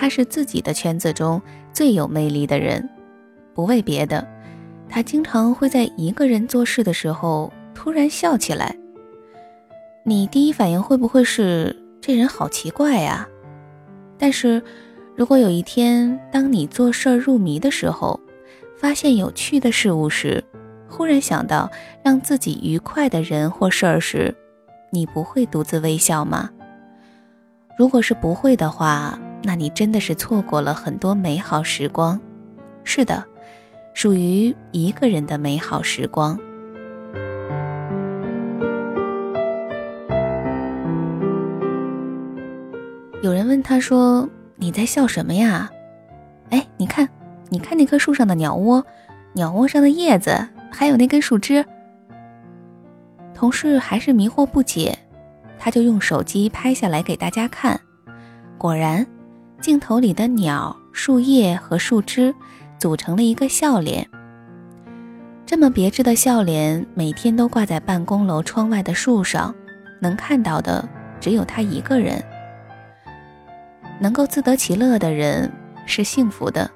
他是自己的圈子中最有魅力的人，不为别的，他经常会在一个人做事的时候突然笑起来。你第一反应会不会是这人好奇怪呀？但是，如果有一天当你做事入迷的时候，发现有趣的事物时，忽然想到让自己愉快的人或事儿时，你不会独自微笑吗？如果是不会的话，那你真的是错过了很多美好时光。是的，属于一个人的美好时光。有人问他说：“你在笑什么呀？”哎，你看，你看那棵树上的鸟窝，鸟窝上的叶子，还有那根树枝。同事还是迷惑不解。他就用手机拍下来给大家看，果然，镜头里的鸟、树叶和树枝组成了一个笑脸。这么别致的笑脸，每天都挂在办公楼窗外的树上，能看到的只有他一个人。能够自得其乐的人是幸福的，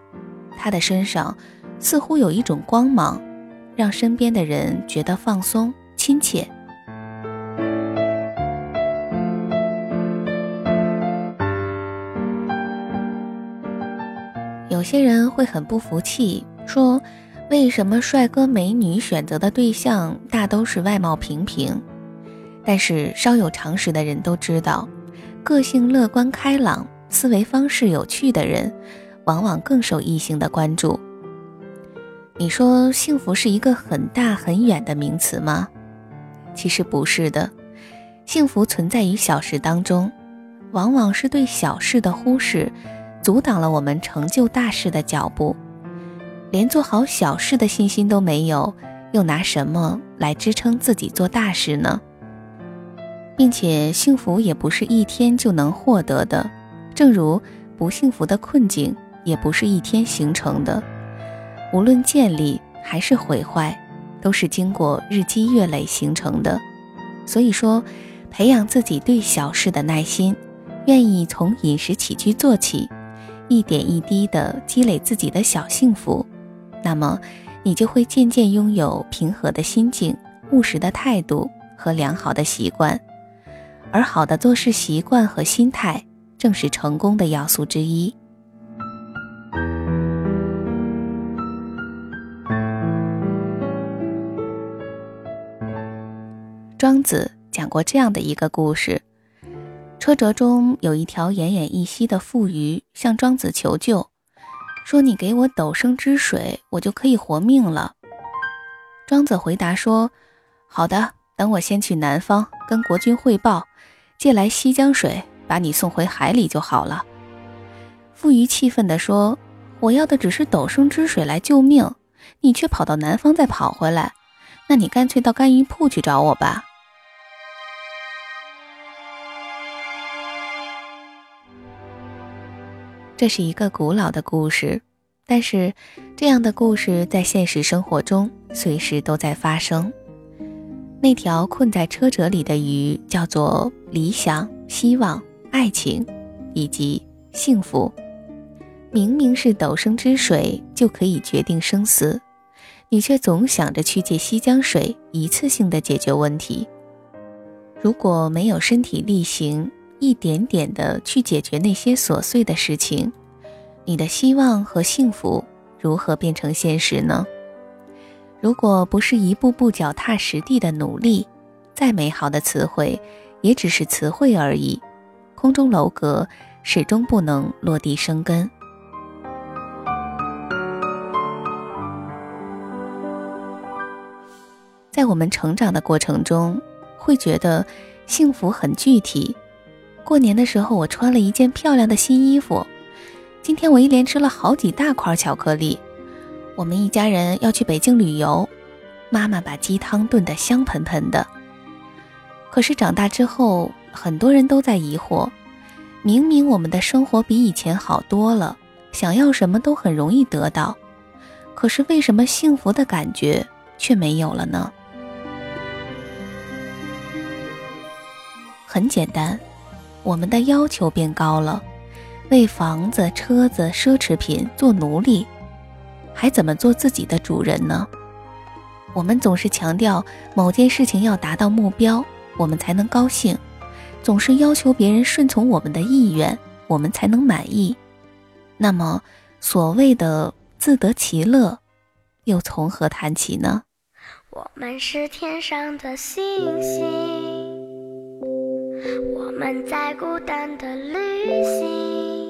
他的身上似乎有一种光芒，让身边的人觉得放松、亲切。些人会很不服气，说：“为什么帅哥美女选择的对象大都是外貌平平？”但是稍有常识的人都知道，个性乐观开朗、思维方式有趣的人，往往更受异性的关注。你说幸福是一个很大很远的名词吗？其实不是的，幸福存在于小事当中，往往是对小事的忽视。阻挡了我们成就大事的脚步，连做好小事的信心都没有，又拿什么来支撑自己做大事呢？并且幸福也不是一天就能获得的，正如不幸福的困境也不是一天形成的，无论建立还是毁坏，都是经过日积月累形成的。所以说，培养自己对小事的耐心，愿意从饮食起居做起。一点一滴地积累自己的小幸福，那么你就会渐渐拥有平和的心境、务实的态度和良好的习惯。而好的做事习惯和心态，正是成功的要素之一。庄子讲过这样的一个故事。车辙中有一条奄奄一息的富鱼，向庄子求救，说：“你给我斗升之水，我就可以活命了。”庄子回答说：“好的，等我先去南方跟国君汇报，借来西江水，把你送回海里就好了。”富鱼气愤地说：“我要的只是斗升之水来救命，你却跑到南方再跑回来，那你干脆到干鱼铺去找我吧。”这是一个古老的故事，但是这样的故事在现实生活中随时都在发生。那条困在车辙里的鱼叫做理想、希望、爱情以及幸福。明明是斗升之水就可以决定生死，你却总想着去借西江水一次性的解决问题。如果没有身体力行，一点点的去解决那些琐碎的事情，你的希望和幸福如何变成现实呢？如果不是一步步脚踏实地的努力，再美好的词汇，也只是词汇而已，空中楼阁始终不能落地生根。在我们成长的过程中，会觉得幸福很具体。过年的时候，我穿了一件漂亮的新衣服。今天我一连吃了好几大块巧克力。我们一家人要去北京旅游，妈妈把鸡汤炖得香喷喷的。可是长大之后，很多人都在疑惑：明明我们的生活比以前好多了，想要什么都很容易得到，可是为什么幸福的感觉却没有了呢？很简单，我们的要求变高了，为房子、车子、奢侈品做奴隶，还怎么做自己的主人呢？我们总是强调某件事情要达到目标，我们才能高兴；总是要求别人顺从我们的意愿，我们才能满意。那么，所谓的自得其乐，又从何谈起呢？我们是天上的星星。我们在孤单的旅行，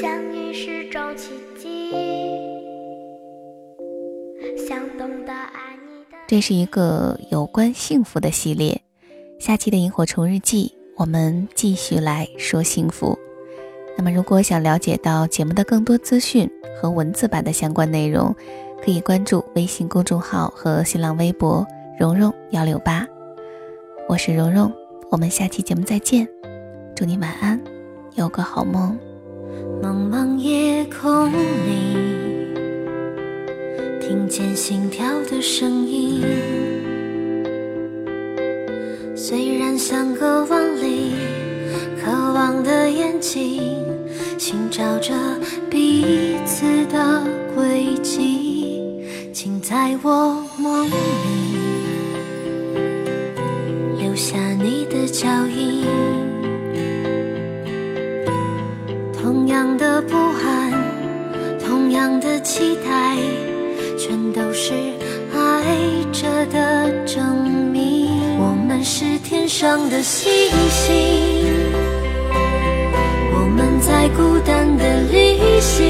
相遇是种奇迹。想懂得爱你的。这是一个有关幸福的系列，下期的萤火虫日记，我们继续来说幸福。那么，如果想了解到节目的更多资讯和文字版的相关内容，可以关注微信公众号和新浪微博“蓉蓉幺六八”。我是蓉蓉，我们下期节目再见，祝你晚安，有个好梦。茫茫夜空里，听见心跳的声音，虽然相隔万里，渴望的眼睛寻找着彼此的轨迹，请在我梦里。脚印，同样的不安，同样的期待，全都是爱着的证明。我们是天上的星星，我们在孤单的旅行，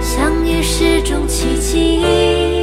相遇是种奇迹。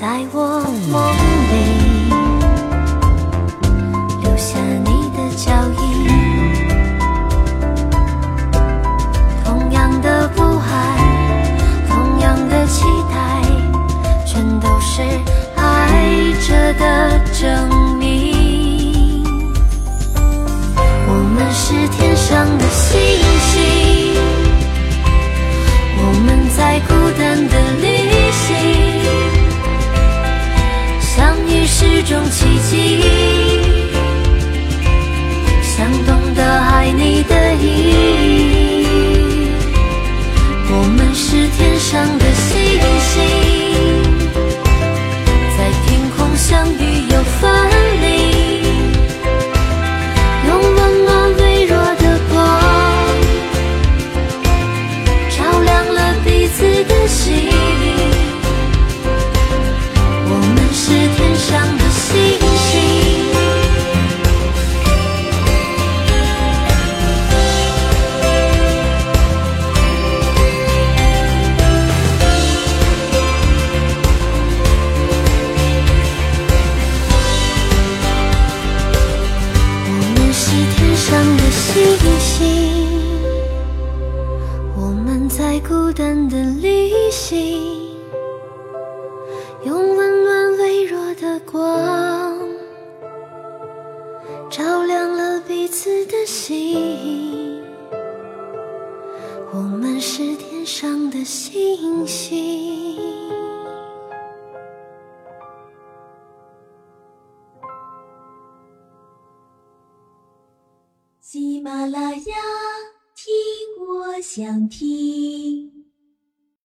在我梦心。我们是天上的星星。喜马拉雅，听我想听。